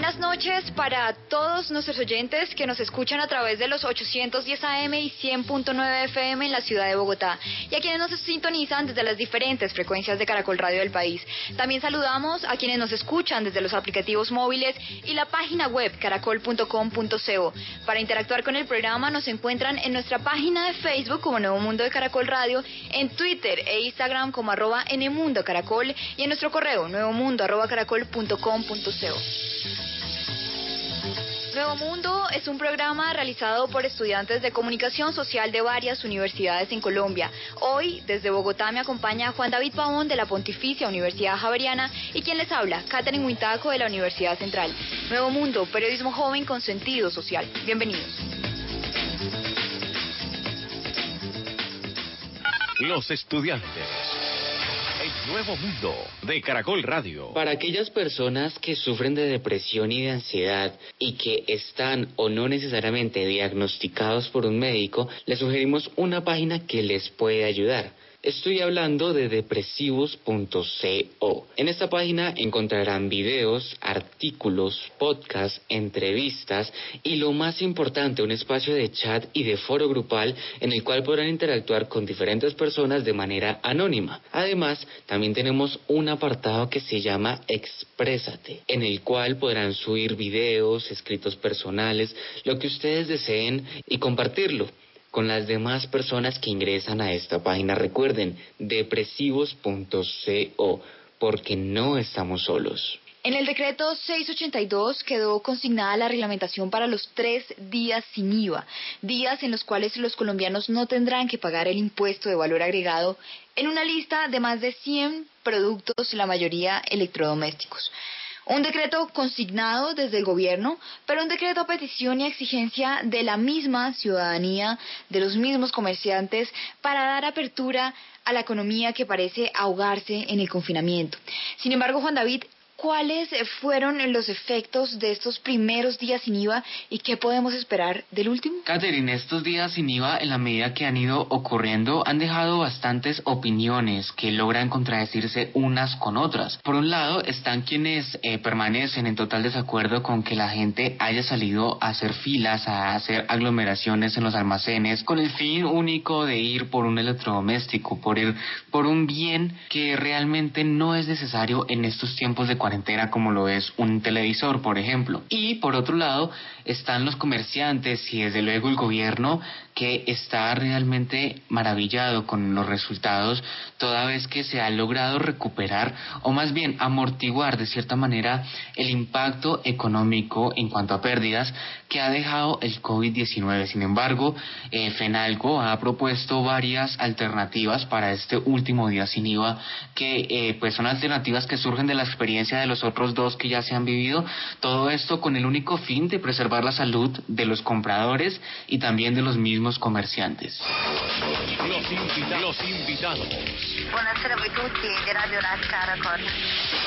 Buenas noches para todos nuestros oyentes que nos escuchan a través de los 810 AM y 100.9 FM en la ciudad de Bogotá y a quienes nos sintonizan desde las diferentes frecuencias de Caracol Radio del país. También saludamos a quienes nos escuchan desde los aplicativos móviles y la página web caracol.com.co. Para interactuar con el programa nos encuentran en nuestra página de Facebook como Nuevo Mundo de Caracol Radio, en Twitter e Instagram como arroba Nmundo Caracol y en nuestro correo nuevomundo arroba caracol.com.co. Nuevo Mundo es un programa realizado por estudiantes de comunicación social de varias universidades en Colombia. Hoy, desde Bogotá, me acompaña Juan David Pavón de la Pontificia Universidad Javeriana y quien les habla, Catherine Huintaco de la Universidad Central. Nuevo Mundo, periodismo joven con sentido social. Bienvenidos. Los estudiantes. Nuevo Mundo de Caracol Radio. Para aquellas personas que sufren de depresión y de ansiedad y que están o no necesariamente diagnosticados por un médico, les sugerimos una página que les puede ayudar. Estoy hablando de depresivos.co. En esta página encontrarán videos, artículos, podcasts, entrevistas y lo más importante, un espacio de chat y de foro grupal en el cual podrán interactuar con diferentes personas de manera anónima. Además, también tenemos un apartado que se llama Exprésate, en el cual podrán subir videos, escritos personales, lo que ustedes deseen y compartirlo con las demás personas que ingresan a esta página. Recuerden, depresivos.co, porque no estamos solos. En el decreto 682 quedó consignada la reglamentación para los tres días sin IVA, días en los cuales los colombianos no tendrán que pagar el impuesto de valor agregado en una lista de más de 100 productos, la mayoría electrodomésticos. Un decreto consignado desde el gobierno, pero un decreto a petición y exigencia de la misma ciudadanía, de los mismos comerciantes, para dar apertura a la economía que parece ahogarse en el confinamiento. Sin embargo, Juan David, ¿cuáles fueron los efectos de estos primeros días sin IVA y qué podemos esperar del último? Catherine, estos días sin IVA, en la medida que han ido ocurriendo, han dejado bastantes opiniones que logran contradecirse unas con otras. Por un lado, están quienes eh, permanecen en total desacuerdo con que la gente haya salido a hacer filas, a hacer aglomeraciones en los almacenes, con el fin único de ir por un electrodoméstico, por ir por un bien que realmente no es necesario en estos tiempos de cuarentena como lo es un televisor, por ejemplo. Y por otro lado, están los comerciantes y desde luego el gobierno que está realmente maravillado con los resultados toda vez que se ha logrado recuperar o más bien amortiguar de cierta manera el impacto económico en cuanto a pérdidas que ha dejado el COVID-19. Sin embargo, eh, FENALCO ha propuesto varias alternativas para este último día sin IVA que eh, pues son alternativas que surgen de la experiencia de los otros dos que ya se han vivido. Todo esto con el único fin de preservar la salud de los compradores y también de los mismos comerciantes. Los, invita- los invitados. Buonasera a voi tutti di Radio Caracol.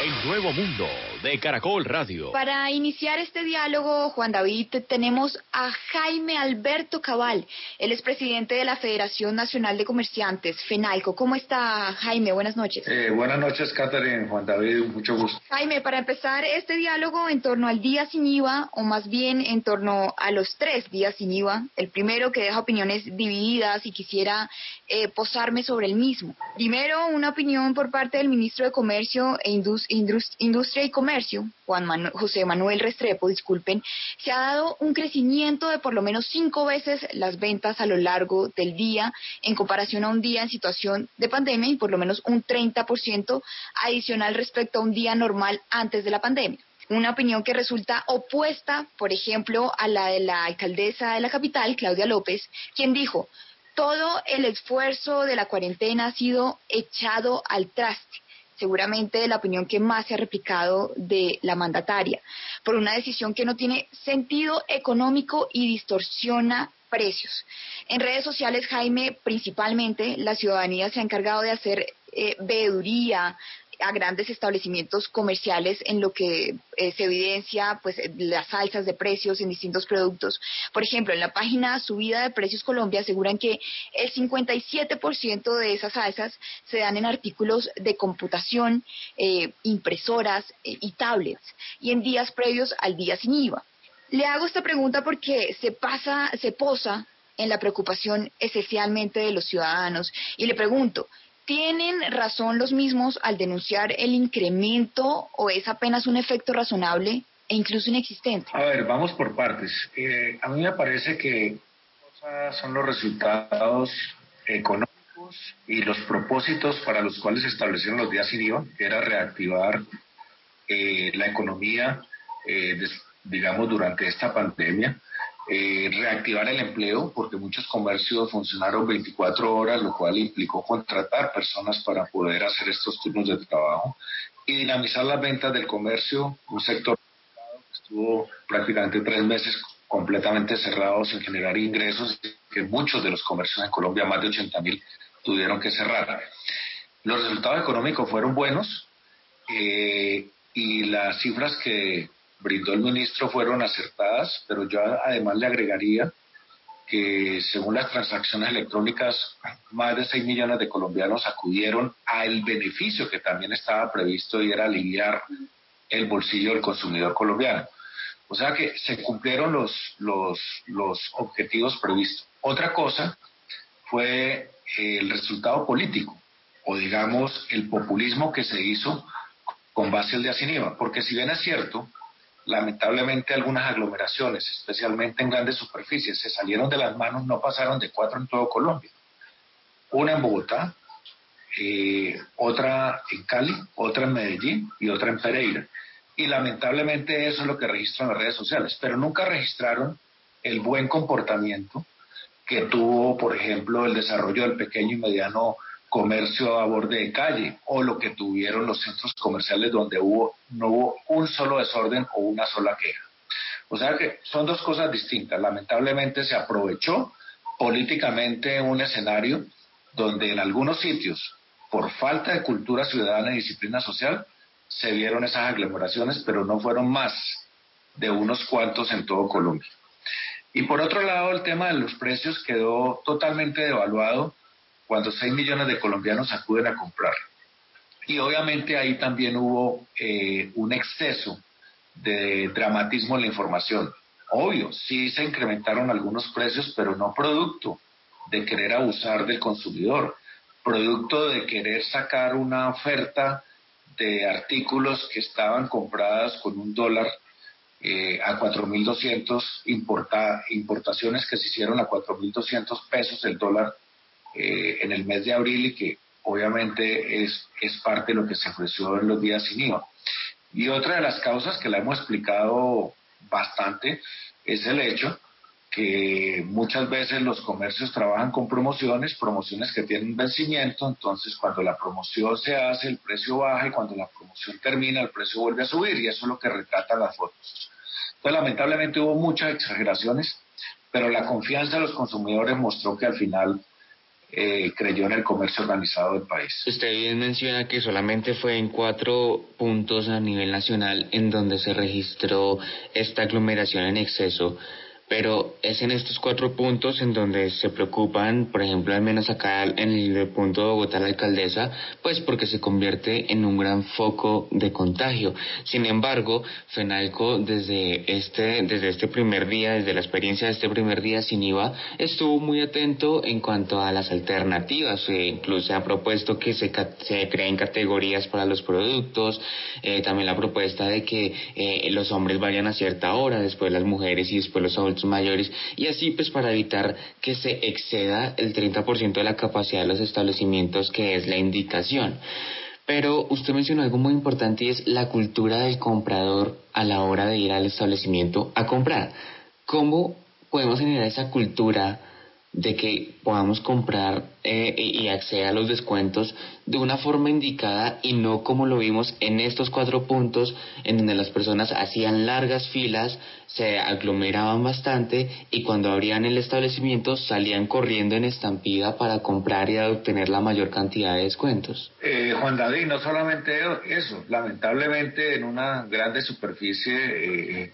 El Nuevo Mundo de Caracol Radio. Para iniciar este diálogo, Juan David, tenemos a Jaime Alberto Cabal. Él es presidente de la Federación Nacional de Comerciantes, FENALCO. ¿Cómo está, Jaime? Buenas noches. Eh, buenas noches, Catherine, Juan David, mucho gusto. Jaime, para empezar este diálogo en torno al día sin IVA, o más bien en torno a los tres días sin IVA, el primero que deja opiniones divididas y quisiera eh, posarme sobre el mismo. Primero, una opinión por parte del ministro de Comercio e Indus- Indus- Industria y Comercio, Juan Manu- José Manuel Restrepo, disculpen, se ha dado un crecimiento de por lo menos cinco veces las ventas a lo largo del día en comparación a un día en situación de pandemia y por lo menos un 30% adicional respecto a un día normal antes de la pandemia. Una opinión que resulta opuesta, por ejemplo, a la de la alcaldesa de la capital, Claudia López, quien dijo, todo el esfuerzo de la cuarentena ha sido echado al traste. seguramente la opinión que más se ha replicado de la mandataria, por una decisión que no tiene sentido económico y distorsiona precios. En redes sociales, Jaime, principalmente la ciudadanía se ha encargado de hacer eh, veeduría, a grandes establecimientos comerciales en lo que eh, se evidencia pues las alzas de precios en distintos productos. Por ejemplo, en la página Subida de Precios Colombia aseguran que el 57% de esas alzas se dan en artículos de computación, eh, impresoras eh, y tablets y en días previos al día sin IVA. Le hago esta pregunta porque se pasa, se posa en la preocupación esencialmente de los ciudadanos y le pregunto, ¿Tienen razón los mismos al denunciar el incremento o es apenas un efecto razonable e incluso inexistente? A ver, vamos por partes. Eh, a mí me parece que son los resultados económicos y los propósitos para los cuales se establecieron los días sin IVA, que era reactivar eh, la economía, eh, digamos, durante esta pandemia eh, reactivar el empleo, porque muchos comercios funcionaron 24 horas, lo cual implicó contratar personas para poder hacer estos turnos de trabajo, y dinamizar las ventas del comercio, un sector que estuvo prácticamente tres meses completamente cerrado sin generar ingresos, que muchos de los comercios en Colombia, más de 80 mil, tuvieron que cerrar. Los resultados económicos fueron buenos eh, y las cifras que brindó el ministro fueron acertadas, pero yo además le agregaría que según las transacciones electrónicas, más de 6 millones de colombianos acudieron al beneficio que también estaba previsto y era aliviar el bolsillo del consumidor colombiano. O sea que se cumplieron los, los, los objetivos previstos. Otra cosa fue el resultado político, o digamos el populismo que se hizo con base al de Asiniva, porque si bien es cierto, lamentablemente algunas aglomeraciones, especialmente en grandes superficies, se salieron de las manos, no pasaron de cuatro en todo Colombia. Una en Bogotá, eh, otra en Cali, otra en Medellín y otra en Pereira. Y lamentablemente eso es lo que registran las redes sociales, pero nunca registraron el buen comportamiento que tuvo, por ejemplo, el desarrollo del pequeño y mediano comercio a borde de calle o lo que tuvieron los centros comerciales donde hubo no hubo un solo desorden o una sola queja. O sea que son dos cosas distintas. Lamentablemente se aprovechó políticamente un escenario donde en algunos sitios, por falta de cultura ciudadana y disciplina social, se vieron esas aglomeraciones, pero no fueron más de unos cuantos en todo Colombia. Y por otro lado, el tema de los precios quedó totalmente devaluado cuando 6 millones de colombianos acuden a comprar. Y obviamente ahí también hubo eh, un exceso de dramatismo en la información. Obvio, sí se incrementaron algunos precios, pero no producto de querer abusar del consumidor, producto de querer sacar una oferta de artículos que estaban compradas con un dólar eh, a 4.200 importa, importaciones que se hicieron a 4.200 pesos el dólar eh, en el mes de abril y que obviamente es, es parte de lo que se ofreció en los días sin IVA. Y otra de las causas que la hemos explicado bastante es el hecho que muchas veces los comercios trabajan con promociones, promociones que tienen vencimiento, entonces cuando la promoción se hace el precio baja y cuando la promoción termina el precio vuelve a subir y eso es lo que retratan las fotos. Entonces lamentablemente hubo muchas exageraciones, pero la confianza de los consumidores mostró que al final eh, creyó en el comercio organizado del país. Usted bien menciona que solamente fue en cuatro puntos a nivel nacional en donde se registró esta aglomeración en exceso pero es en estos cuatro puntos en donde se preocupan, por ejemplo, al menos acá en el punto de Bogotá la alcaldesa, pues porque se convierte en un gran foco de contagio. Sin embargo, FENALCO desde este, desde este primer día, desde la experiencia de este primer día sin IVA, estuvo muy atento en cuanto a las alternativas. E incluso ha propuesto que se, se creen categorías para los productos, eh, también la propuesta de que eh, los hombres vayan a cierta hora, después las mujeres y después los adultos mayores y así pues para evitar que se exceda el 30% de la capacidad de los establecimientos que es la indicación. Pero usted mencionó algo muy importante y es la cultura del comprador a la hora de ir al establecimiento a comprar. ¿Cómo podemos generar esa cultura de que podamos comprar eh, y acceder a los descuentos de una forma indicada y no como lo vimos en estos cuatro puntos en donde las personas hacían largas filas, se aglomeraban bastante y cuando abrían el establecimiento salían corriendo en estampida para comprar y obtener la mayor cantidad de descuentos. Eh, Juan David, no solamente eso, lamentablemente en una grande superficie eh,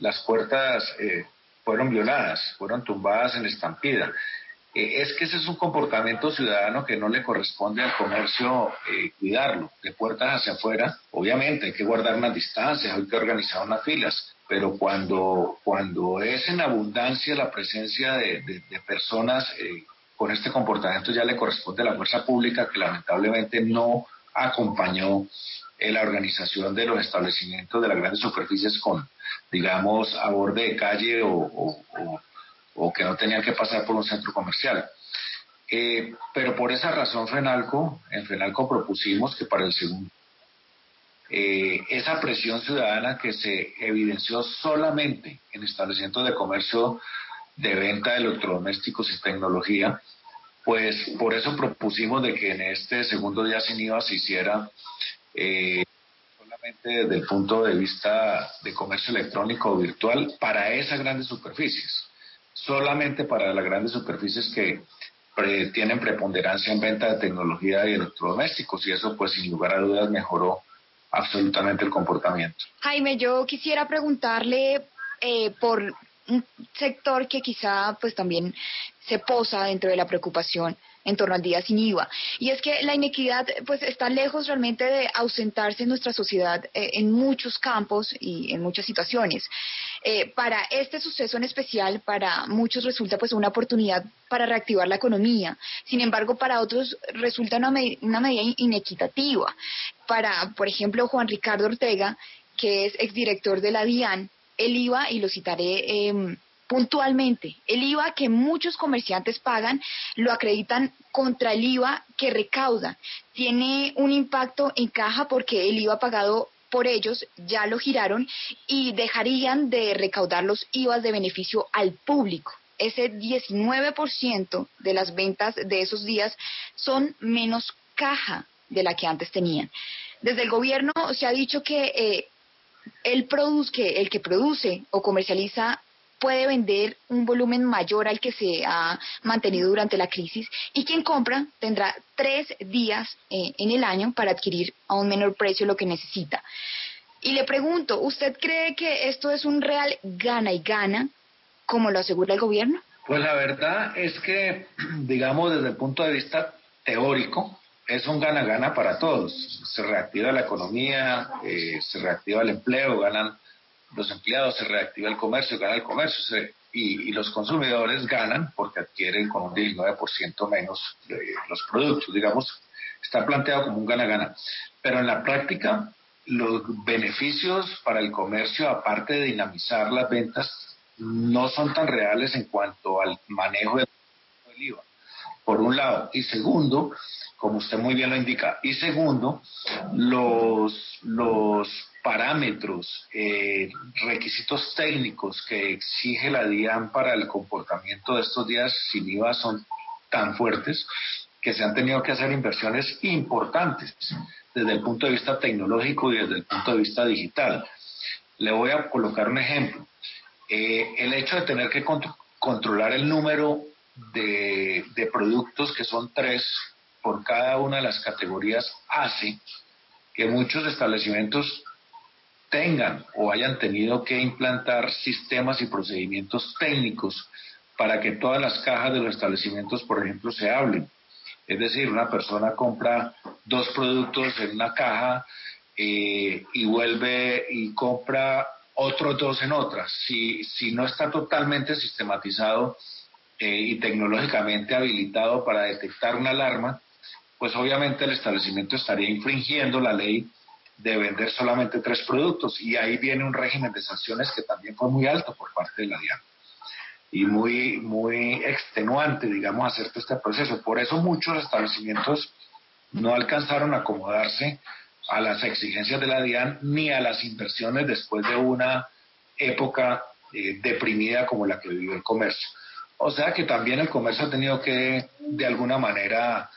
las puertas fueron violadas, fueron tumbadas en estampida. Eh, es que ese es un comportamiento ciudadano que no le corresponde al comercio eh, cuidarlo, de puertas hacia afuera. Obviamente hay que guardar unas distancias, hay que organizar unas filas, pero cuando, cuando es en abundancia la presencia de, personas eh, con este comportamiento ya le corresponde a la fuerza pública que lamentablemente no acompañó la organización de los establecimientos de las grandes superficies con, digamos, a borde de calle o, que no tenían que pasar por un centro comercial. Eh, pero por esa razón, FENALCO, en FENALCO propusimos que para el segundo, eh, esa presión ciudadana que se evidenció solamente en establecimientos de comercio de venta de electrodomésticos y tecnología, pues por eso propusimos de que en este segundo día sin IVA se hiciera eh, desde el punto de vista de comercio electrónico virtual para esas grandes superficies, solamente para las grandes superficies que tienen preponderancia en venta de tecnología y electrodomésticos y eso pues sin lugar a dudas mejoró absolutamente el comportamiento. Jaime, yo quisiera preguntarle eh, por un sector que quizá pues también se posa dentro de la preocupación en torno al día sin IVA. Y es que la inequidad pues está lejos realmente de ausentarse en nuestra sociedad eh, en muchos campos y en muchas situaciones. Eh, para este suceso en especial, para muchos resulta pues una oportunidad para reactivar la economía. Sin embargo, para otros resulta una, una medida inequitativa. Para, por ejemplo, Juan Ricardo Ortega, que es exdirector de la DIAN, el IVA, y lo citaré em, puntualmente. El IVA que muchos comerciantes pagan lo acreditan contra el IVA que recauda. Tiene un impacto en caja porque el IVA pagado por ellos ya lo giraron y dejarían de recaudar los IVAs de beneficio al público. Ese 19% de las ventas de esos días son menos caja de la que antes tenían. Desde el gobierno se ha dicho que eh, el, que el que produce o comercializa puede vender un volumen mayor al que se ha mantenido durante la crisis y quien compra tendrá tres días eh, en el año para adquirir a un menor precio lo que necesita. Y le pregunto, ¿usted cree que esto es un real gana y gana, como lo asegura el gobierno? Pues la verdad es que, digamos, desde el punto de vista teórico, es un gana-gana para todos. Se reactiva la economía, eh, se reactiva el empleo, ganan los empleados, se reactiva el comercio, gana el comercio y, los consumidores ganan porque adquieren con un 19% menos de los productos. Digamos, está planteado como un gana-gana. Pero en la práctica, los beneficios para el comercio, aparte de dinamizar las ventas, no son tan reales en cuanto al manejo del IVA, por un lado. Y segundo, como usted muy bien lo indica. Y segundo, los, los parámetros, eh, requisitos técnicos que exige la DIAN para el comportamiento de estos días sin IVA son tan fuertes que se han tenido que hacer inversiones importantes desde el punto de vista tecnológico y desde el punto de vista digital. Le voy a colocar un ejemplo. Eh, el hecho de tener que controlar el número de, productos, que son tres por cada una de las categorías, hace que muchos establecimientos tengan o hayan tenido que implantar sistemas y procedimientos técnicos para que todas las cajas de los establecimientos, por ejemplo, se hablen. Es decir, una persona compra dos productos en una caja eh, y vuelve y compra otros dos en otras. Si, si no está totalmente sistematizado eh, y tecnológicamente habilitado para detectar una alarma, pues obviamente el establecimiento estaría infringiendo la ley de vender solamente tres productos y ahí viene un régimen de sanciones que también fue muy alto por parte de la DIAN y muy, muy extenuante, digamos, hacer este proceso. Por eso muchos establecimientos no alcanzaron a acomodarse a las exigencias de la DIAN ni a las inversiones después de una época eh, deprimida como la que vivió el comercio. O sea que también el comercio ha tenido que, de alguna manera,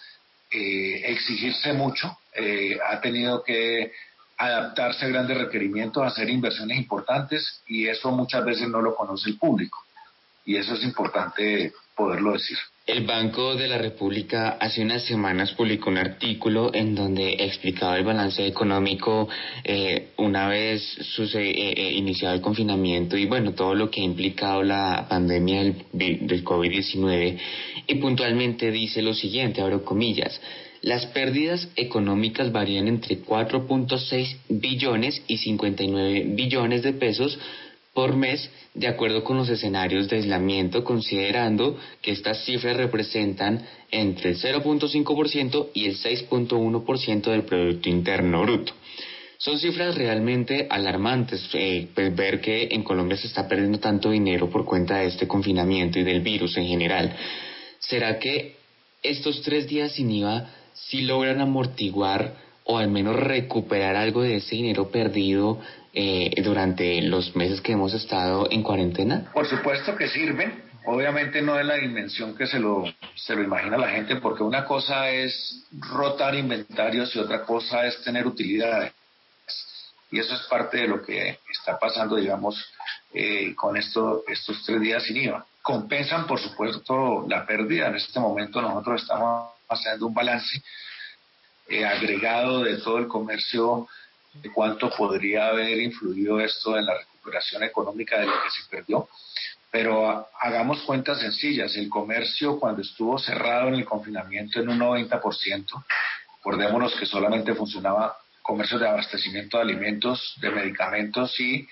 eh, exigirse mucho, eh, ha tenido que adaptarse a grandes requerimientos, hacer inversiones importantes y eso muchas veces no lo conoce el público. Y eso es importante poderlo decir. El Banco de la República hace unas semanas publicó un artículo en donde explicaba el balance económico eh, una vez eh, eh, iniciado el confinamiento y bueno, todo lo que ha implicado la pandemia del, del COVID-19 y puntualmente dice lo siguiente, abro comillas, las pérdidas económicas varían entre 4.6 billones y 59 billones de pesos por mes de acuerdo con los escenarios de aislamiento, considerando que estas cifras representan entre el 0.5% y el 6.1% del Producto Interno Bruto. Son cifras realmente alarmantes, eh, pues, ver que en Colombia se está perdiendo tanto dinero por cuenta de este confinamiento y del virus en general. ¿Será que estos tres días sin IVA sí logran amortiguar o al menos recuperar algo de ese dinero perdido eh, durante los meses que hemos estado en cuarentena? Por supuesto que sirven. Obviamente no es la dimensión que se lo, se lo imagina la gente, porque una cosa es rotar inventarios y otra cosa es tener utilidades. Y eso es parte de lo que está pasando, digamos, eh, con esto, estos tres días sin IVA. Compensan, por supuesto, la pérdida. En este momento nosotros estamos haciendo un balance eh, agregado de todo el comercio de cuánto podría haber influido esto en la recuperación económica de lo que se perdió. Pero hagamos cuentas sencillas. El comercio, cuando estuvo cerrado en el confinamiento en un 90%, acordémonos que solamente funcionaba comercio de abastecimiento de alimentos, de medicamentos y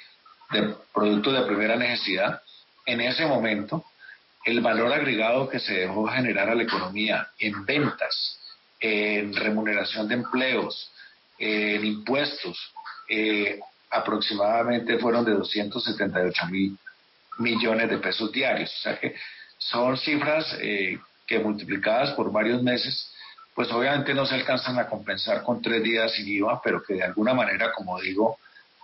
de productos de primera necesidad. En ese momento, el valor agregado que se dejó generar a la economía en ventas, en remuneración de empleos, en impuestos, eh, aproximadamente fueron de 278 mil millones de pesos diarios. O sea que son cifras eh, que multiplicadas por varios meses, pues obviamente no se alcanzan a compensar con tres días sin IVA, pero que de alguna manera, como digo,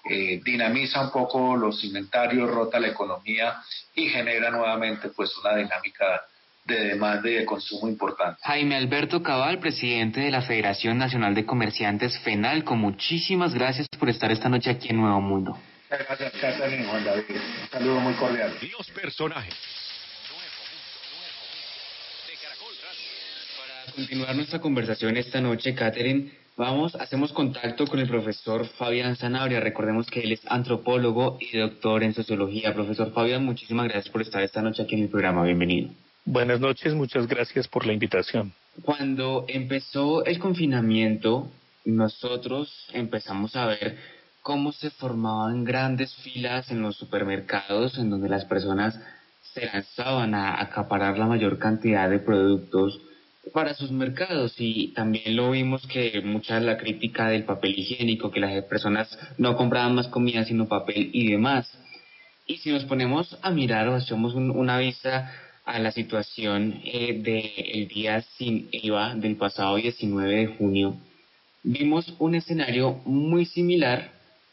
eh, dinamiza un poco los inventarios, rota la economía y genera nuevamente pues una dinámica de demanda y de consumo importante. Jaime Alberto Cabal, presidente de la Federación Nacional de Comerciantes FENALCO, muchísimas gracias por estar esta noche aquí en Nuevo Mundo. Gracias, Catherine Juan David. Un saludo muy cordial. Los personajes. Para continuar nuestra conversación esta noche, Catherine, vamos, hacemos contacto con el profesor Fabián Zanabria. Recordemos que él es antropólogo y doctor en sociología. Profesor Fabián, muchísimas gracias por estar esta noche aquí en el programa. Bienvenido. Buenas noches, muchas gracias por la invitación. Cuando empezó el confinamiento, nosotros empezamos a ver cómo se formaban grandes filas en los supermercados en donde las personas se lanzaban a acaparar la mayor cantidad de productos para sus mercados y también lo vimos que mucha la crítica del papel higiénico, que las personas no compraban más comida sino papel y demás. Y si nos ponemos a mirar o hacemos una vista a la situación eh, del día sin IVA del pasado 19 de junio, vimos un escenario muy similar,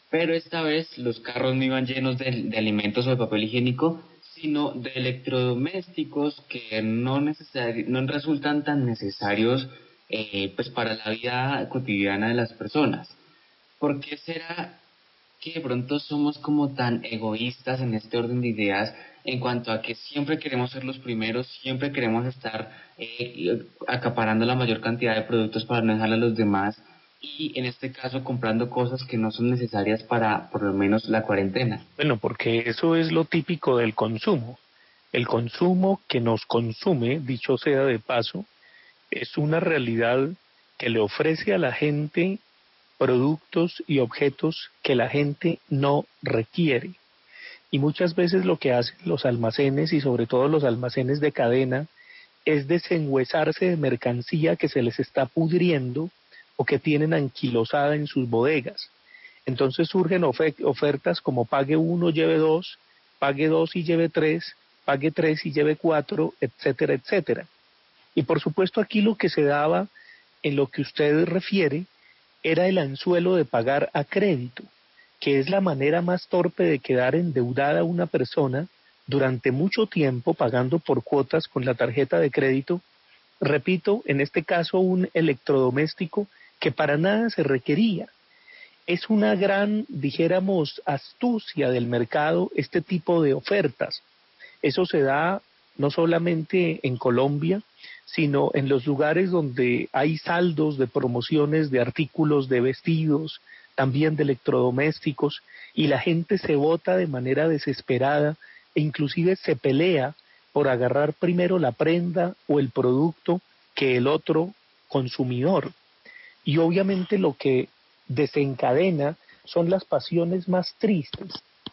pero esta vez los carros no iban llenos de, alimentos o de papel higiénico, sino de electrodomésticos que no, no resultan tan necesarios eh, pues para la vida cotidiana de las personas. ¿Por qué será que de pronto somos como tan egoístas en este orden de ideas en cuanto a que siempre queremos ser los primeros, siempre queremos estar eh, acaparando la mayor cantidad de productos para no dejar a los demás y en este caso comprando cosas que no son necesarias para por lo menos la cuarentena. Bueno, porque eso es lo típico del consumo. El consumo que nos consume, dicho sea de paso, es una realidad que le ofrece a la gente productos y objetos que la gente no requiere. Y muchas veces lo que hacen los almacenes y sobre todo los almacenes de cadena es desenhuesarse de mercancía que se les está pudriendo o que tienen anquilosada en sus bodegas. Entonces surgen ofertas como pague uno, lleve dos, pague dos y lleve tres, pague tres y lleve cuatro, etcétera, etcétera. Y por supuesto aquí lo que se daba en lo que usted refiere era el anzuelo de pagar a crédito, que es la manera más torpe de quedar endeudada una persona durante mucho tiempo pagando por cuotas con la tarjeta de crédito, repito, en este caso un electrodoméstico que para nada se requería. Es una gran, dijéramos, astucia del mercado este tipo de ofertas. Eso se da no solamente en Colombia, sino en los lugares donde hay saldos de promociones de artículos de vestidos, también de electrodomésticos, y la gente se vota de manera desesperada e inclusive se pelea por agarrar primero la prenda o el producto que el otro consumidor. Y obviamente lo que desencadena son las pasiones más tristes,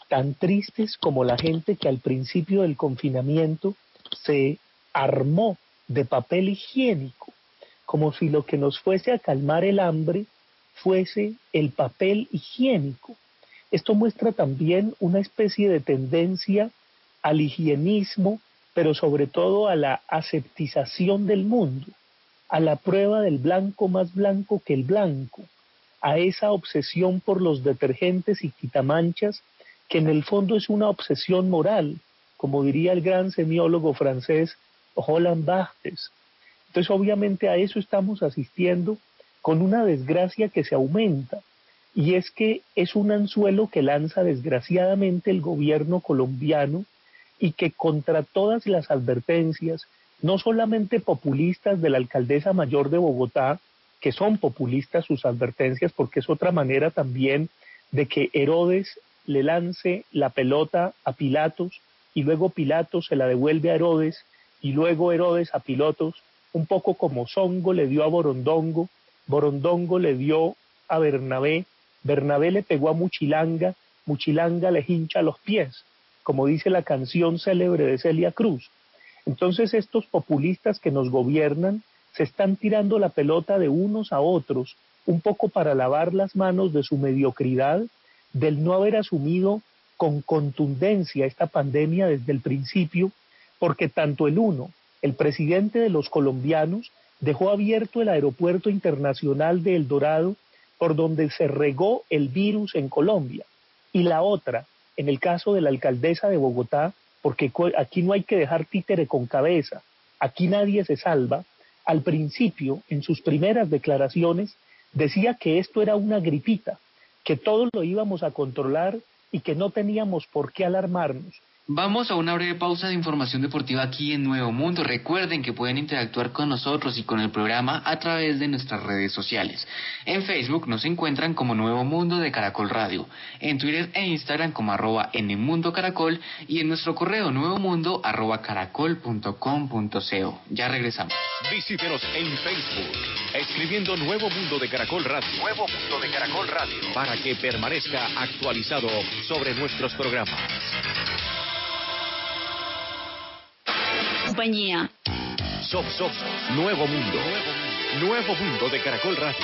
tan tristes como la gente que al principio del confinamiento se armó de papel higiénico, como si lo que nos fuese a calmar el hambre fuese el papel higiénico. Esto muestra también una especie de tendencia al higienismo, pero sobre todo a la aseptización del mundo, a la prueba del blanco más blanco que el blanco, a esa obsesión por los detergentes y quitamanchas, que en el fondo es una obsesión moral, como diría el gran semiólogo francés Holland Barthes. Entonces, obviamente a eso estamos asistiendo con una desgracia que se aumenta, y es que es un anzuelo que lanza desgraciadamente el gobierno colombiano y que contra todas las advertencias, no solamente populistas de la alcaldesa mayor de Bogotá, que son populistas sus advertencias, porque es otra manera también de que Herodes le lance la pelota a Pilatos y luego Pilatos se la devuelve a Herodes y luego Herodes a Pilotos, un poco como Songo le dio a Borondongo, Borondongo le dio a Bernabé, Bernabé le pegó a Muchilanga, Muchilanga le hincha los pies, como dice la canción célebre de Celia Cruz. Entonces estos populistas que nos gobiernan se están tirando la pelota de unos a otros, un poco para lavar las manos de su mediocridad, del no haber asumido con contundencia esta pandemia desde el principio porque tanto el uno, el presidente de los colombianos, dejó abierto el aeropuerto internacional de El Dorado por donde se regó el virus en Colombia, y la otra, en el caso de la alcaldesa de Bogotá, porque aquí no hay que dejar títere con cabeza, aquí nadie se salva, al principio, en sus primeras declaraciones, decía que esto era una gripita, que todos lo íbamos a controlar y que no teníamos por qué alarmarnos, Vamos a una breve pausa de información deportiva aquí en Nuevo Mundo. Recuerden que pueden interactuar con nosotros y con el programa a través de nuestras redes sociales. En Facebook nos encuentran como Nuevo Mundo de Caracol Radio, en Twitter e Instagram como arroba en Mundo Caracol y en nuestro correo nuevo mundo arroba caracol.com.co. Ya regresamos. Visítenos en Facebook, escribiendo Nuevo Mundo de Caracol Radio. Nuevo Mundo de Caracol Radio. Para que permanezca actualizado sobre nuestros programas. Compañía. Nuevo Mundo. Nuevo Mundo de Caracol Radio.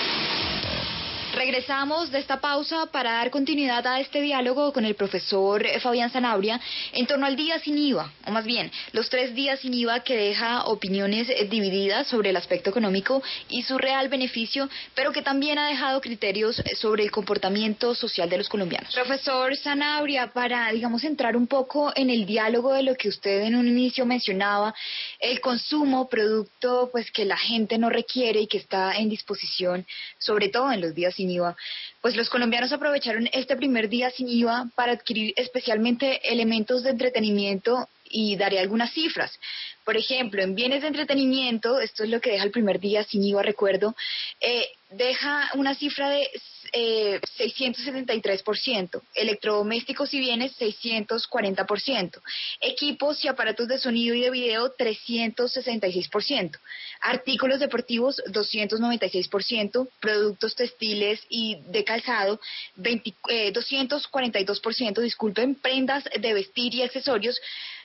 Regresamos de esta pausa para dar continuidad a este diálogo con el profesor Fabián Zanabria en torno al día sin IVA, o más bien, los tres días sin IVA que deja opiniones divididas sobre el aspecto económico y su real beneficio, pero que también ha dejado criterios sobre el comportamiento social de los colombianos. Profesor Zanabria, para, digamos, entrar un poco en el diálogo de lo que usted en un inicio mencionaba, el consumo, producto pues que la gente no requiere y que está en disposición, sobre todo en los días IVA, pues los colombianos aprovecharon este primer día sin IVA para adquirir especialmente elementos de entretenimiento y daré algunas cifras. Por ejemplo, en bienes de entretenimiento, esto es lo que deja el primer día sin IVA, recuerdo, eh, deja una cifra de eh, 673%, electrodomésticos y bienes 640%, equipos y aparatos de sonido y de video 366%, artículos deportivos 296%, productos textiles y de calzado 242%, eh, disculpen, prendas de vestir y accesorios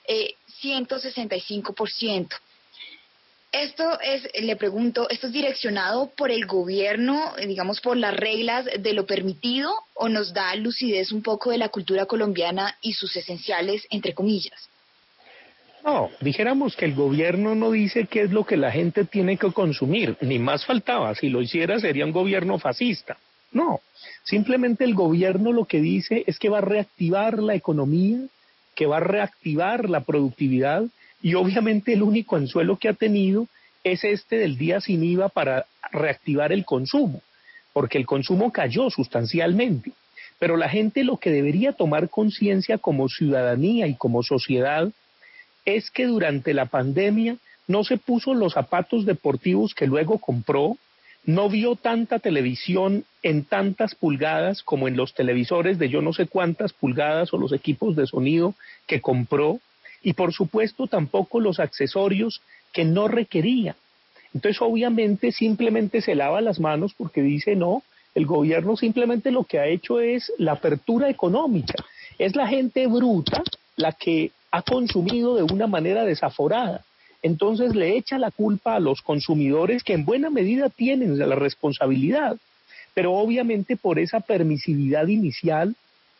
eh, 165%. Esto es, le pregunto, ¿esto es direccionado por el gobierno, digamos, por las reglas de lo permitido o nos da lucidez un poco de la cultura colombiana y sus esenciales, entre comillas? No, dijéramos que el gobierno no dice qué es lo que la gente tiene que consumir, ni más faltaba, si lo hiciera sería un gobierno fascista. No, simplemente el gobierno lo que dice es que va a reactivar la economía que va a reactivar la productividad y obviamente el único anzuelo que ha tenido es este del día sin IVA para reactivar el consumo, porque el consumo cayó sustancialmente. Pero la gente lo que debería tomar conciencia como ciudadanía y como sociedad es que durante la pandemia no se puso los zapatos deportivos que luego compró, no vio tanta televisión en tantas pulgadas como en los televisores de yo no sé cuántas pulgadas o los equipos de sonido que compró, y por supuesto tampoco los accesorios que no requería. Entonces obviamente simplemente se lava las manos porque dice no, el gobierno simplemente lo que ha hecho es la apertura económica. Es la gente bruta la que ha consumido de una manera desaforada. Entonces le echa la culpa a los consumidores que en buena medida tienen la responsabilidad, pero obviamente por esa permisividad inicial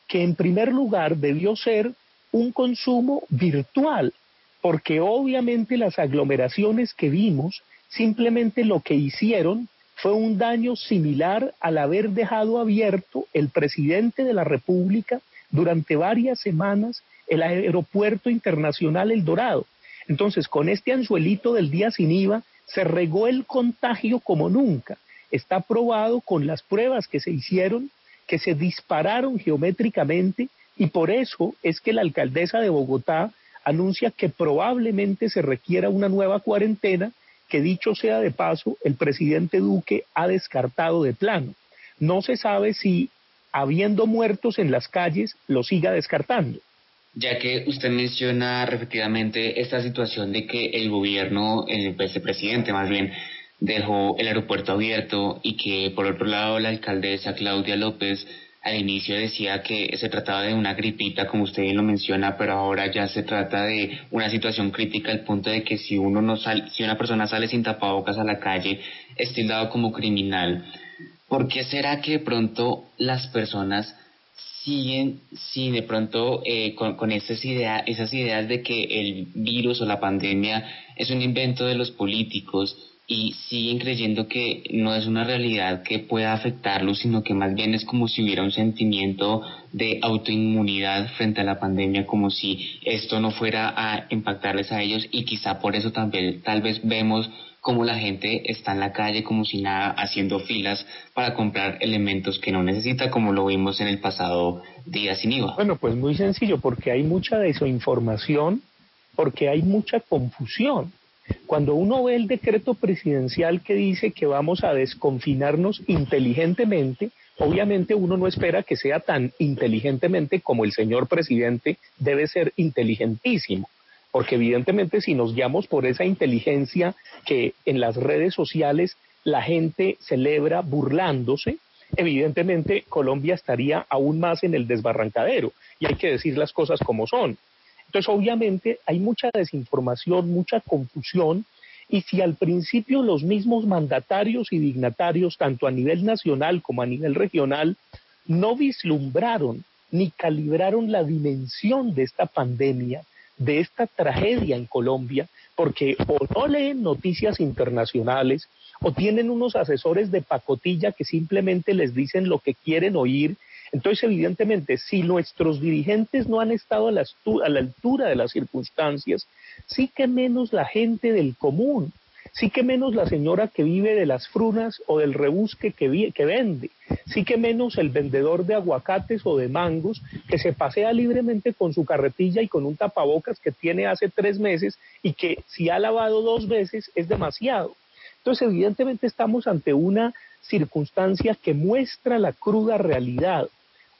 que en primer lugar debió ser un consumo virtual, porque obviamente las aglomeraciones que vimos simplemente lo que hicieron fue un daño similar al haber dejado abierto el presidente de la República durante varias semanas el aeropuerto internacional El Dorado. Entonces, con este anzuelito del día sin IVA, se regó el contagio como nunca. Está probado con las pruebas que se hicieron, que se dispararon geométricamente, y por eso es que la alcaldesa de Bogotá anuncia que probablemente se requiera una nueva cuarentena que dicho sea de paso, el presidente Duque ha descartado de plano. No se sabe si, habiendo muertos en las calles, lo siga descartando. Ya que usted menciona repetidamente esta situación de que el gobierno, el vicepresidente más bien, dejó el aeropuerto abierto y que por otro lado la alcaldesa Claudia López al inicio decía que se trataba de una gripita, como usted bien lo menciona, pero ahora ya se trata de una situación crítica al punto de que si uno no sale, si una persona sale sin tapabocas a la calle, es tildado como criminal. ¿Por qué será que de pronto las personas siguen sin de pronto eh, con, con esas, ideas, esas ideas de que el virus o la pandemia es un invento de los políticos y siguen creyendo que no es una realidad que pueda afectarlos, sino que más bien es como si hubiera un sentimiento de autoinmunidad frente a la pandemia, como si esto no fuera a impactarles a ellos y quizá por eso también tal vez vemos como la gente está en la calle como si nada haciendo filas para comprar elementos que no necesita como lo vimos en el pasado día sin IVA. Bueno, pues muy sencillo porque hay mucha desinformación, porque hay mucha confusión cuando uno ve el decreto presidencial que dice que vamos a desconfinarnos inteligentemente, obviamente uno no espera que sea tan inteligentemente como el señor presidente debe ser inteligentísimo, porque evidentemente si nos guiamos por esa inteligencia que en las redes sociales la gente celebra burlándose, evidentemente Colombia estaría aún más en el desbarrancadero y hay que decir las cosas como son. Entonces, obviamente, hay mucha desinformación, mucha confusión, y si al principio los mismos mandatarios y dignatarios, tanto a nivel nacional como a nivel regional, no vislumbraron ni calibraron la dimensión de esta pandemia, de esta tragedia en Colombia, porque o no leen noticias internacionales o tienen unos asesores de pacotilla que simplemente les dicen lo que quieren oír entonces, evidentemente, si nuestros dirigentes no han estado a la, altura de las circunstancias, sí que menos la gente del común, sí que menos la señora que vive de las frunas o del rebusque que, que vende, sí que menos el vendedor de aguacates o de mangos que se pasea libremente con su carretilla y con un tapabocas que tiene hace tres meses y que si ha lavado dos veces es demasiado. Entonces, evidentemente estamos ante una circunstancia que muestra la cruda realidad.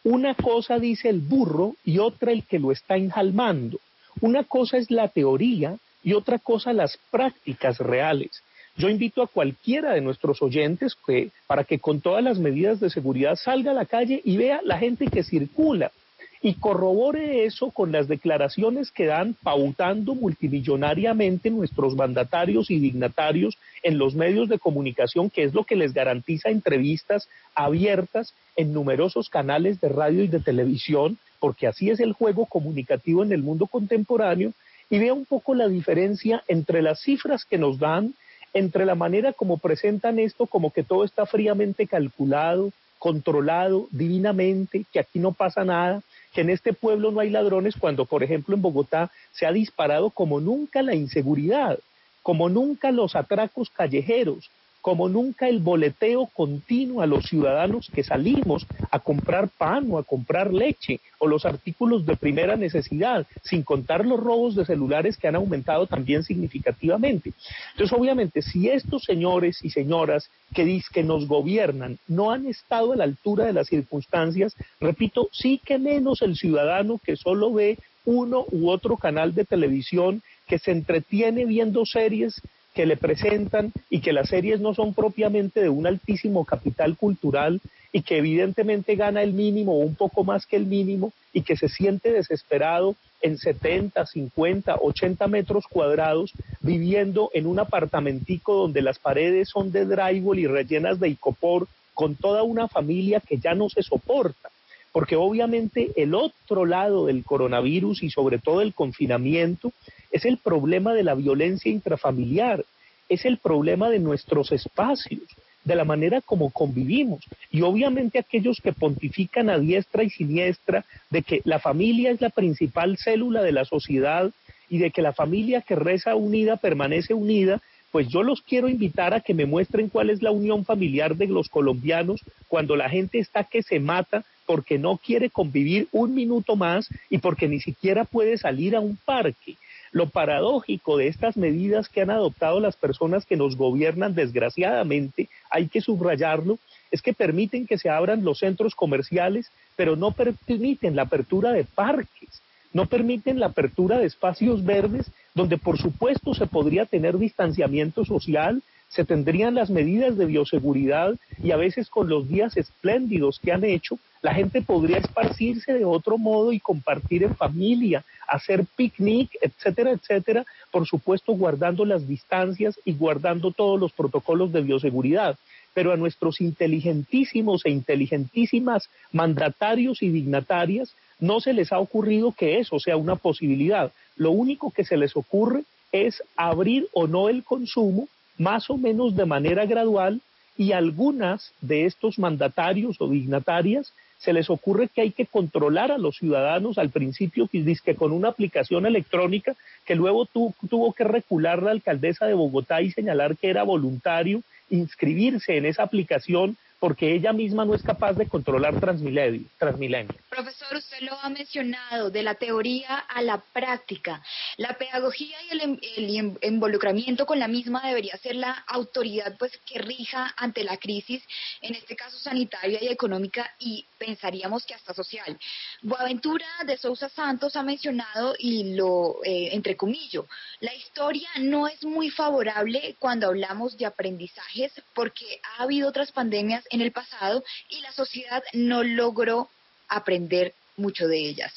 Una cosa dice el burro y otra el que lo está enjalmando. Una cosa es la teoría y otra cosa las prácticas reales. Yo invito a cualquiera de nuestros oyentes que, para que con todas las medidas de seguridad salga a la calle y vea la gente que circula y corrobore eso con las declaraciones que dan pautando multimillonariamente nuestros mandatarios y dignatarios en los medios de comunicación, que es lo que les garantiza entrevistas abiertas en numerosos canales de radio y de televisión, porque así es el juego comunicativo en el mundo contemporáneo, y vea un poco la diferencia entre las cifras que nos dan, entre la manera como presentan esto como que todo está fríamente calculado, controlado divinamente, que aquí no pasa nada, que en este pueblo no hay ladrones cuando, por ejemplo, en Bogotá se ha disparado como nunca la inseguridad, como nunca los atracos callejeros, como nunca el boleteo continuo a los ciudadanos que salimos a comprar pan o a comprar leche o los artículos de primera necesidad, sin contar los robos de celulares que han aumentado también significativamente. Entonces, obviamente, si estos señores y señoras que, que nos gobiernan no han estado a la altura de las circunstancias, repito, sí que menos el ciudadano que solo ve uno u otro canal de televisión que se entretiene viendo series que le presentan y que las series no son propiamente de un altísimo capital cultural y que evidentemente gana el mínimo o un poco más que el mínimo y que se siente desesperado en 70, 50, 80 metros cuadrados viviendo en un apartamentico donde las paredes son de drywall y rellenas de icopor con toda una familia que ya no se soporta. Porque obviamente el otro lado del coronavirus y sobre todo el confinamiento es el problema de la violencia intrafamiliar, es el problema de nuestros espacios, de la manera como convivimos. Y obviamente aquellos que pontifican a diestra y siniestra de que la familia es la principal célula de la sociedad y de que la familia que reza unida permanece unida, pues yo los quiero invitar a que me muestren cuál es la unión familiar de los colombianos cuando la gente está que se mata porque no quiere convivir un minuto más y porque ni siquiera puede salir a un parque. Lo paradójico de estas medidas que han adoptado las personas que nos gobiernan, desgraciadamente, hay que subrayarlo, es que permiten que se abran los centros comerciales, pero no permiten la apertura de parques, no permiten la apertura de espacios verdes, donde por supuesto se podría tener distanciamiento social, se tendrían las medidas de bioseguridad y a veces con los días espléndidos que han hecho, la gente podría esparcirse de otro modo y compartir en familia, hacer picnic, etcétera, etcétera, por supuesto guardando las distancias y guardando todos los protocolos de bioseguridad. Pero a nuestros inteligentísimos e inteligentísimas mandatarios y dignatarias no se les ha ocurrido que eso sea una posibilidad. Lo único que se les ocurre es abrir o no el consumo más o menos de manera gradual y algunas de estos mandatarios o dignatarias se les ocurre que hay que controlar a los ciudadanos al principio, que con una aplicación electrónica que luego tuvo que recular la alcaldesa de Bogotá y señalar que era voluntario inscribirse en esa aplicación porque ella misma no es capaz de controlar Transmilenio. Transmilenio. Profesor, usted lo ha mencionado, de la teoría a la práctica. La pedagogía y el, em, involucramiento con la misma debería ser la autoridad pues que rija ante la crisis, en este caso sanitaria y económica, y pensaríamos que hasta social. Boaventura de Sousa Santos ha mencionado, y lo eh, entrecomillo, la historia no es muy favorable cuando hablamos de aprendizajes porque ha habido otras pandemias en el pasado y la sociedad no logró aprender mucho de ellas.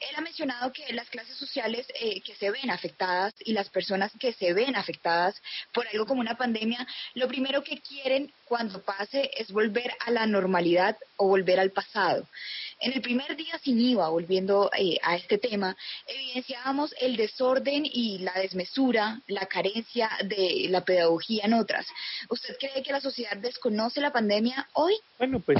Él ha mencionado que las clases sociales eh, que se ven afectadas y las personas que se ven afectadas por algo como una pandemia, lo primero que quieren cuando pase es volver a la normalidad o volver al pasado. En el primer día sin IVA, volviendo eh, a este tema, evidenciábamos el desorden y la desmesura, la carencia de la pedagogía en otras. ¿Usted cree que la sociedad desconoce la pandemia hoy? Bueno, pues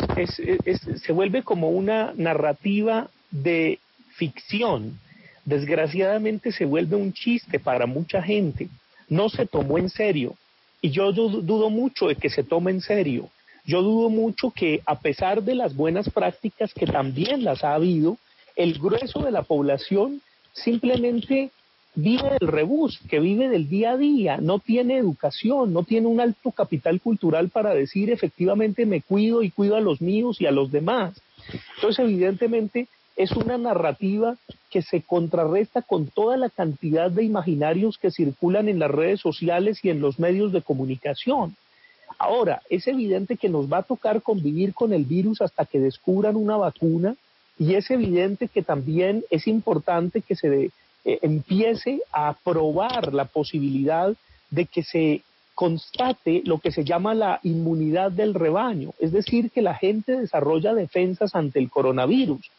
se vuelve como una narrativa de ficción. Desgraciadamente se vuelve un chiste para mucha gente. No se tomó en serio. Y yo dudo mucho de que se tome en serio. Yo dudo mucho que a pesar de las buenas prácticas que también las ha habido, el grueso de la población simplemente vive del rebus, que vive del día a día, no tiene educación, no tiene un alto capital cultural para decir efectivamente me cuido y cuido a los míos y a los demás. Entonces, evidentemente, es una narrativa que se contrarresta con toda la cantidad de imaginarios que circulan en las redes sociales y en los medios de comunicación. Ahora, es evidente que nos va a tocar convivir con el virus hasta que descubran una vacuna y es evidente que también es importante que se eh, empiece a probar la posibilidad de que se constate lo que se llama la inmunidad del rebaño, es decir, que la gente desarrolla defensas ante el coronavirus.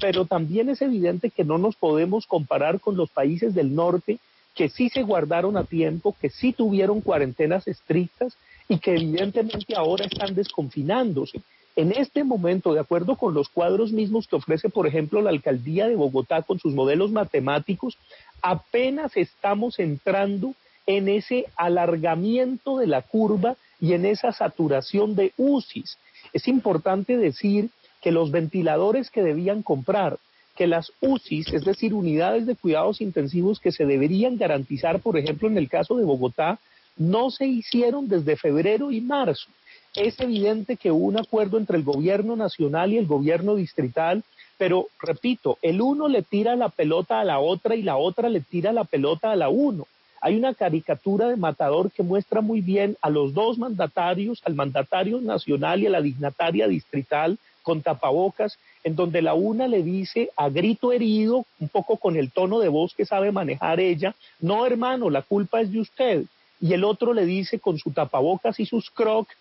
Pero también es evidente que no nos podemos comparar con los países del norte que sí se guardaron a tiempo, que sí tuvieron cuarentenas estrictas y que evidentemente ahora están desconfinándose. En este momento, de acuerdo con los cuadros mismos que ofrece, por ejemplo, la alcaldía de Bogotá con sus modelos matemáticos, apenas estamos entrando en ese alargamiento de la curva y en esa saturación de UCIs. Es importante decir que los ventiladores que debían comprar, que las UCIs, es decir, unidades de cuidados intensivos que se deberían garantizar, por ejemplo, en el caso de Bogotá, no se hicieron desde febrero y marzo es evidente que hubo un acuerdo entre el gobierno nacional y el gobierno distrital, pero repito, el uno le tira la pelota a la otra y la otra le tira la pelota a la uno. Hay una caricatura de Matador que muestra muy bien a los dos mandatarios, al mandatario nacional y a la dignataria distrital con tapabocas, en donde la una le dice a grito herido, un poco con el tono de voz que sabe manejar ella, no hermano, la culpa es de usted. Y el otro le dice con su tapabocas y sus crocs,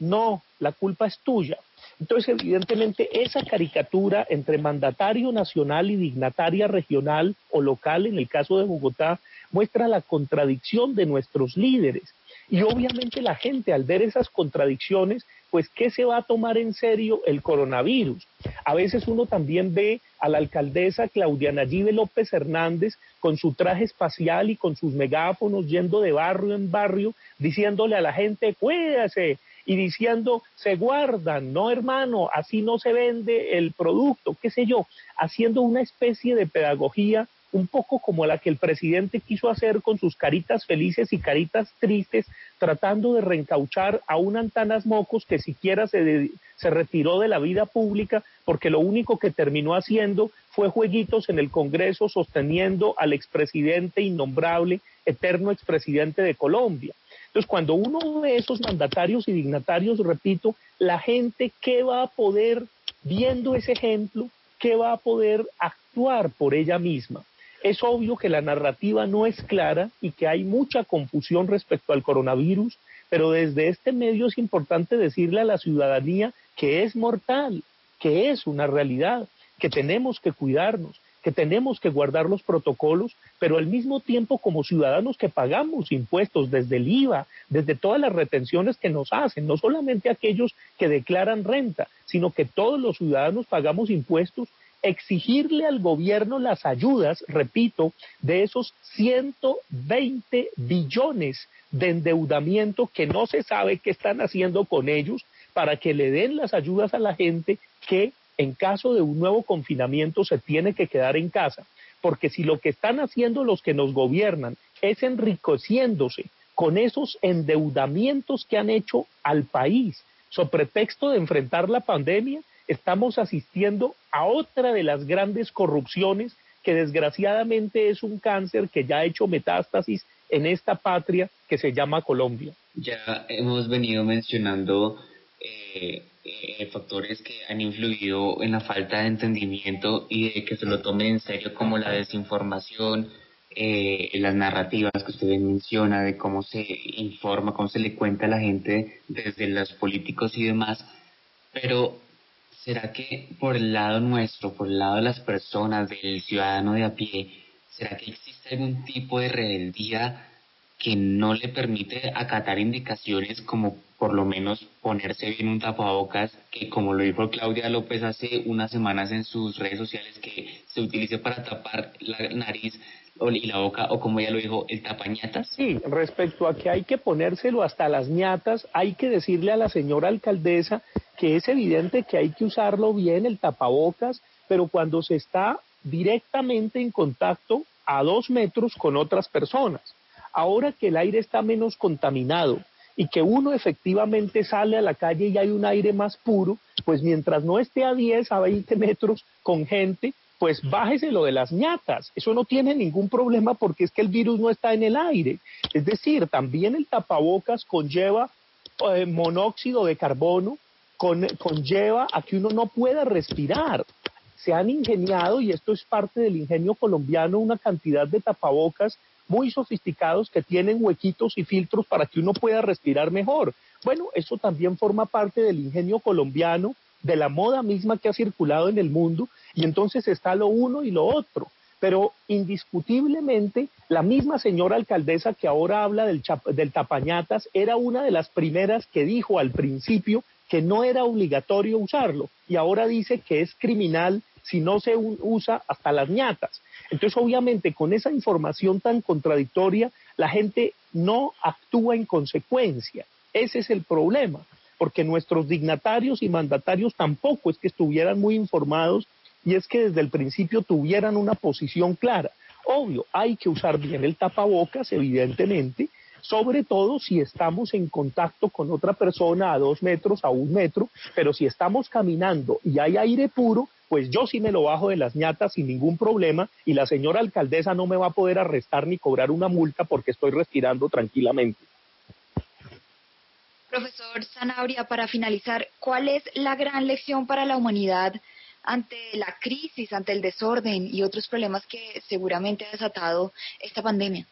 no, la culpa es tuya. Entonces, evidentemente, esa caricatura entre mandatario nacional y dignataria regional o local, en el caso de Bogotá, muestra la contradicción de nuestros líderes. Y obviamente la gente al ver esas contradicciones, pues ¿qué se va a tomar en serio el coronavirus? A veces uno también ve a la alcaldesa Claudia Nayib López Hernández con su traje espacial y con sus megáfonos yendo de barrio en barrio diciéndole a la gente, cuídese, y diciendo, se guardan, no hermano, así no se vende el producto, qué sé yo, haciendo una especie de pedagogía un poco como la que el presidente quiso hacer con sus caritas felices y caritas tristes, tratando de reencauchar a un Antanas Mocos que siquiera se, se retiró de la vida pública porque lo único que terminó haciendo fue jueguitos en el Congreso sosteniendo al expresidente innombrable, eterno expresidente de Colombia. Entonces, cuando uno ve esos mandatarios y dignatarios, repito, la gente, ¿qué va a poder, viendo ese ejemplo, qué va a poder actuar por ella misma? Es obvio que la narrativa no es clara y que hay mucha confusión respecto al coronavirus, pero desde este medio es importante decirle a la ciudadanía que es mortal, que es una realidad, que tenemos que cuidarnos, que tenemos que guardar los protocolos, pero al mismo tiempo como ciudadanos que pagamos impuestos desde el IVA, desde todas las retenciones que nos hacen, no solamente aquellos que declaran renta, sino que todos los ciudadanos pagamos impuestos, exigirle al gobierno las ayudas, repito, de esos 120 billones de endeudamiento que no se sabe qué están haciendo con ellos para que le den las ayudas a la gente que en caso de un nuevo confinamiento se tiene que quedar en casa, porque si lo que están haciendo los que nos gobiernan es enriqueciéndose con esos endeudamientos que han hecho al país, sobre pretexto de enfrentar la pandemia, estamos asistiendo a otra de las grandes corrupciones que desgraciadamente es un cáncer que ya ha hecho metástasis en esta patria que se llama Colombia. Ya hemos venido mencionando eh, eh, factores que han influido en la falta de entendimiento y de que se lo tome en serio como la desinformación, eh, las narrativas que usted menciona, de cómo se informa, cómo se le cuenta a la gente desde los políticos y demás. Pero, ¿será que por el lado nuestro, por el lado de las personas, del ciudadano de a pie, ¿será que existe algún tipo de rebeldía que no le permite acatar indicaciones como por lo menos ponerse bien un tapabocas, que como lo dijo Claudia López hace unas semanas en sus redes sociales, que se utilice para tapar la nariz y la boca, o como ella lo dijo, el tapañatas? Sí, respecto a que hay que ponérselo hasta las ñatas, hay que decirle a la señora alcaldesa que es evidente que hay que usarlo bien, el tapabocas, pero cuando se está directamente en contacto a dos metros con otras personas. Ahora que el aire está menos contaminado y que uno efectivamente sale a la calle y hay un aire más puro, pues mientras no esté a 10, a 20 metros con gente, pues bájese lo de las ñatas. Eso no tiene ningún problema porque es que el virus no está en el aire. Es decir, también el tapabocas conlleva eh, monóxido de carbono, conlleva a que uno no pueda respirar. Se han ingeniado, y esto es parte del ingenio colombiano, una cantidad de tapabocas muy sofisticados que tienen huequitos y filtros para que uno pueda respirar mejor. Bueno, eso también forma parte del ingenio colombiano, de la moda misma que ha circulado en el mundo, y entonces está lo uno y lo otro. Pero indiscutiblemente, la misma señora alcaldesa que ahora habla del, del tapañatas era una de las primeras que dijo al principio que no era obligatorio usarlo y ahora dice que es criminal si no se usa hasta las ñatas. Entonces, obviamente, con esa información tan contradictoria, la gente no actúa en consecuencia. Ese es el problema, porque nuestros dignatarios y mandatarios tampoco es que estuvieran muy informados y es que desde el principio tuvieran una posición clara. Obvio, hay que usar bien el tapabocas, evidentemente, sobre todo si estamos en contacto con otra persona a dos metros, a un metro, pero si estamos caminando y hay aire puro, pues yo sí me lo bajo de las ñatas sin ningún problema y la señora alcaldesa no me va a poder arrestar ni cobrar una multa porque estoy respirando tranquilamente. Profesor Zanabria, para finalizar, ¿cuál es la gran lección para la humanidad ante la crisis, ante el desorden y otros problemas que seguramente ha desatado esta pandemia?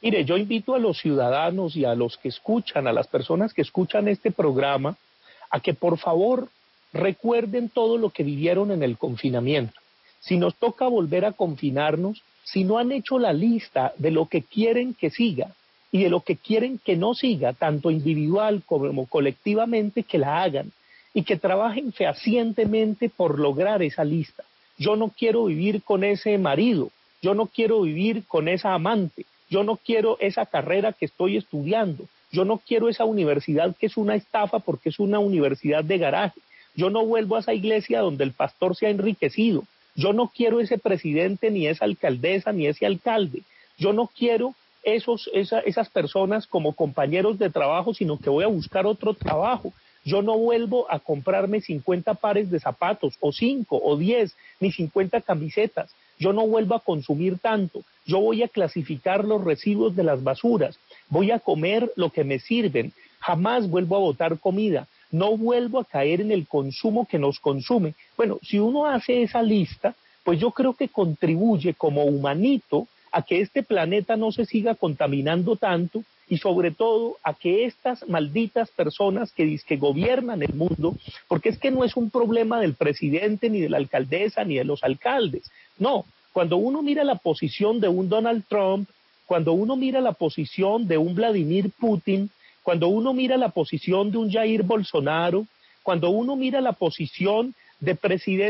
Mire, yo invito a los ciudadanos y a los que escuchan, a las personas que escuchan este programa, a que por favor recuerden todo lo que vivieron en el confinamiento. Si nos toca volver a confinarnos, si no han hecho la lista de lo que quieren que siga y de lo que quieren que no siga, tanto individual como colectivamente, que la hagan y que trabajen fehacientemente por lograr esa lista. Yo no quiero vivir con ese marido, yo no quiero vivir con esa amante, yo no quiero esa carrera que estoy estudiando, yo no quiero esa universidad que es una estafa porque es una universidad de garaje, yo no vuelvo a esa iglesia donde el pastor se ha enriquecido, yo no quiero ese presidente, ni esa alcaldesa, ni ese alcalde, yo no quiero esos, esas personas como compañeros de trabajo, sino que voy a buscar otro trabajo. Yo no vuelvo a comprarme 50 pares de zapatos, o 5, o 10, ni 50 camisetas. Yo no vuelvo a consumir tanto. Yo voy a clasificar los residuos de las basuras. Voy a comer lo que me sirven. Jamás vuelvo a botar comida. No vuelvo a caer en el consumo que nos consume. Bueno, si uno hace esa lista, pues yo creo que contribuye como humanito a que este planeta no se siga contaminando tanto y sobre todo a que estas malditas personas que, que gobiernan el mundo, porque es que no es un problema del presidente, ni de la alcaldesa, ni de los alcaldes, no, cuando uno mira la posición de un Donald Trump, cuando uno mira la posición de un Vladimir Putin, cuando uno mira la posición de un Jair Bolsonaro, cuando uno mira la posición de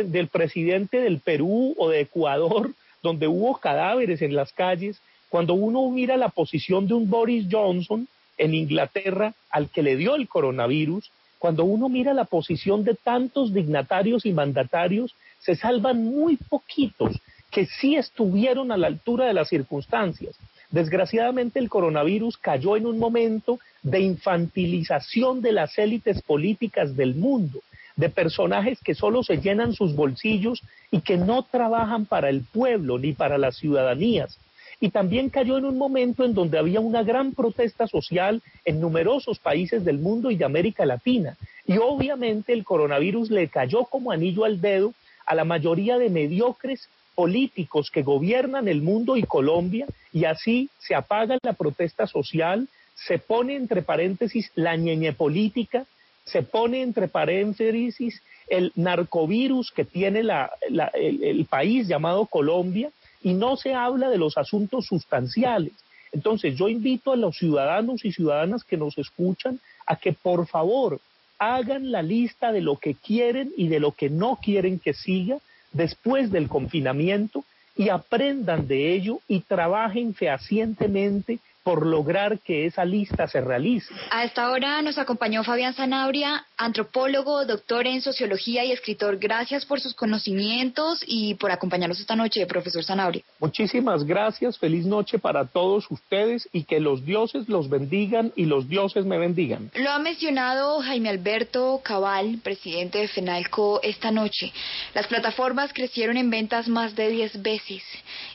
del presidente del Perú o de Ecuador, donde hubo cadáveres en las calles, cuando uno mira la posición de un Boris Johnson en Inglaterra al que le dio el coronavirus, cuando uno mira la posición de tantos dignatarios y mandatarios, se salvan muy poquitos que sí estuvieron a la altura de las circunstancias. Desgraciadamente el coronavirus cayó en un momento de infantilización de las élites políticas del mundo, de personajes que solo se llenan sus bolsillos y que no trabajan para el pueblo ni para las ciudadanías y también cayó en un momento en donde había una gran protesta social en numerosos países del mundo y de América Latina. Y obviamente el coronavirus le cayó como anillo al dedo a la mayoría de mediocres políticos que gobiernan el mundo y Colombia y así se apaga la protesta social, se pone entre paréntesis la ñeñe política, se pone entre paréntesis el narcovirus que tiene el país llamado Colombia y no se habla de los asuntos sustanciales. Entonces yo invito a los ciudadanos y ciudadanas que nos escuchan a que por favor hagan la lista de lo que quieren y de lo que no quieren que siga después del confinamiento y aprendan de ello y trabajen fehacientemente por lograr que esa lista se realice. A esta hora nos acompañó Fabián Zanabria, antropólogo, doctor en sociología y escritor. Gracias por sus conocimientos y por acompañarnos esta noche, profesor Zanabria. Muchísimas gracias, feliz noche para todos ustedes y que los dioses los bendigan y los dioses me bendigan. Lo ha mencionado Jaime Alberto Cabal, presidente de FENALCO, esta noche. Las plataformas crecieron en ventas más de 10 veces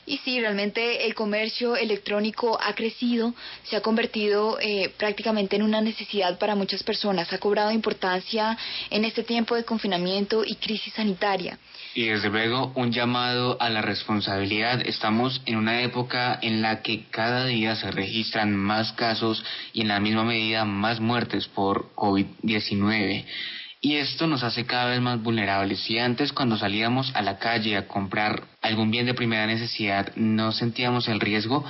y sí, realmente el comercio electrónico ha crecido se ha convertido eh, prácticamente en una necesidad para muchas personas, ha cobrado importancia en este tiempo de confinamiento y crisis sanitaria. Y desde luego un llamado a la responsabilidad. Estamos en una época en la que cada día se registran más casos y en la misma medida más muertes por COVID-19 y esto nos hace cada vez más vulnerables. Si antes cuando salíamos a la calle a comprar algún bien de primera necesidad no sentíamos el riesgo,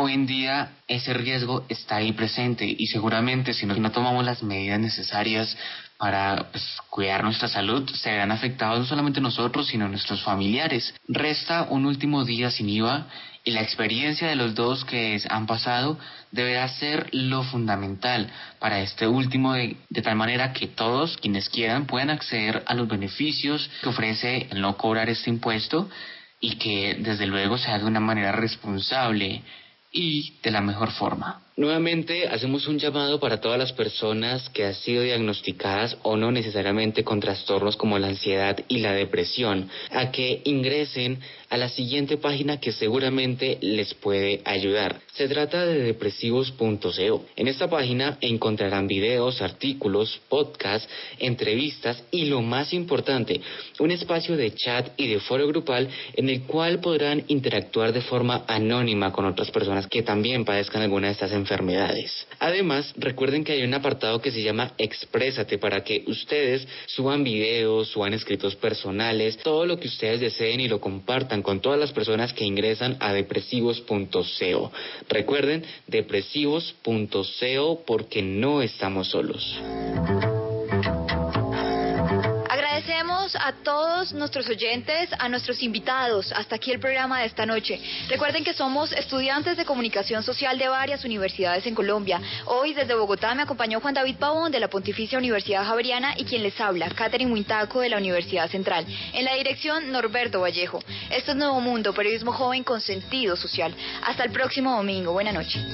hoy en día ese riesgo está ahí presente y seguramente si no tomamos las medidas necesarias para pues, cuidar nuestra salud, se verán afectados no solamente nosotros, sino nuestros familiares. Resta un último día sin IVA y la experiencia de los dos que han pasado deberá ser lo fundamental para este último de, de, tal manera que todos quienes quieran puedan acceder a los beneficios que ofrece el no cobrar este impuesto y que desde luego sea de una manera responsable y de la mejor forma. Nuevamente hacemos un llamado para todas las personas que han sido diagnosticadas o no necesariamente con trastornos como la ansiedad y la depresión, a que ingresen a la siguiente página que seguramente les puede ayudar. Se trata de depresivos.co. En esta página encontrarán videos, artículos, podcasts, entrevistas y lo más importante, un espacio de chat y de foro grupal en el cual podrán interactuar de forma anónima con otras personas que también padezcan alguna de estas enfermedades Además, recuerden que hay un apartado que se llama Exprésate para que ustedes suban videos, suban escritos personales, todo lo que ustedes deseen y lo compartan con todas las personas que ingresan a depresivos.co. Recuerden, depresivos.co porque no estamos solos. A todos nuestros oyentes, a nuestros invitados. Hasta aquí el programa de esta noche. Recuerden que somos estudiantes de comunicación social de varias universidades en Colombia. Hoy desde Bogotá me acompañó Juan David Pavón de la Pontificia Universidad Javeriana y quien les habla, Catherine Huintaco de la Universidad Central. En la dirección, Norberto Vallejo. Esto es Nuevo Mundo, periodismo joven con sentido social. Hasta el próximo domingo. Buenas noches.